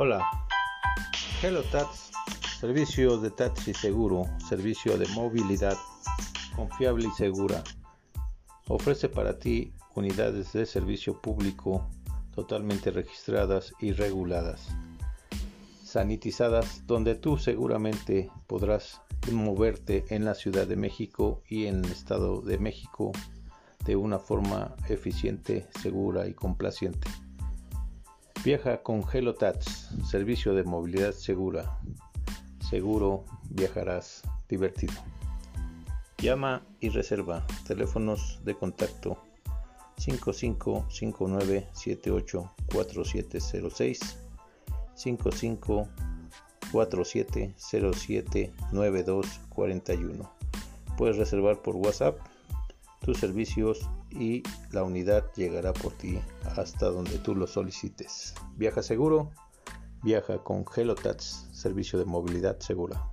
Hola, Hello Tax, servicio de taxi seguro, servicio de movilidad confiable y segura. Ofrece para ti unidades de servicio público totalmente registradas y reguladas, sanitizadas, donde tú seguramente podrás moverte en la Ciudad de México y en el Estado de México de una forma eficiente, segura y complaciente. Viaja con Helotats, servicio de movilidad segura. Seguro viajarás divertido. Llama y reserva. Teléfonos de contacto 5559784706 5547079241. Puedes reservar por WhatsApp tus servicios y la unidad llegará por ti hasta donde tú lo solicites. Viaja seguro, viaja con Helotats, servicio de movilidad segura.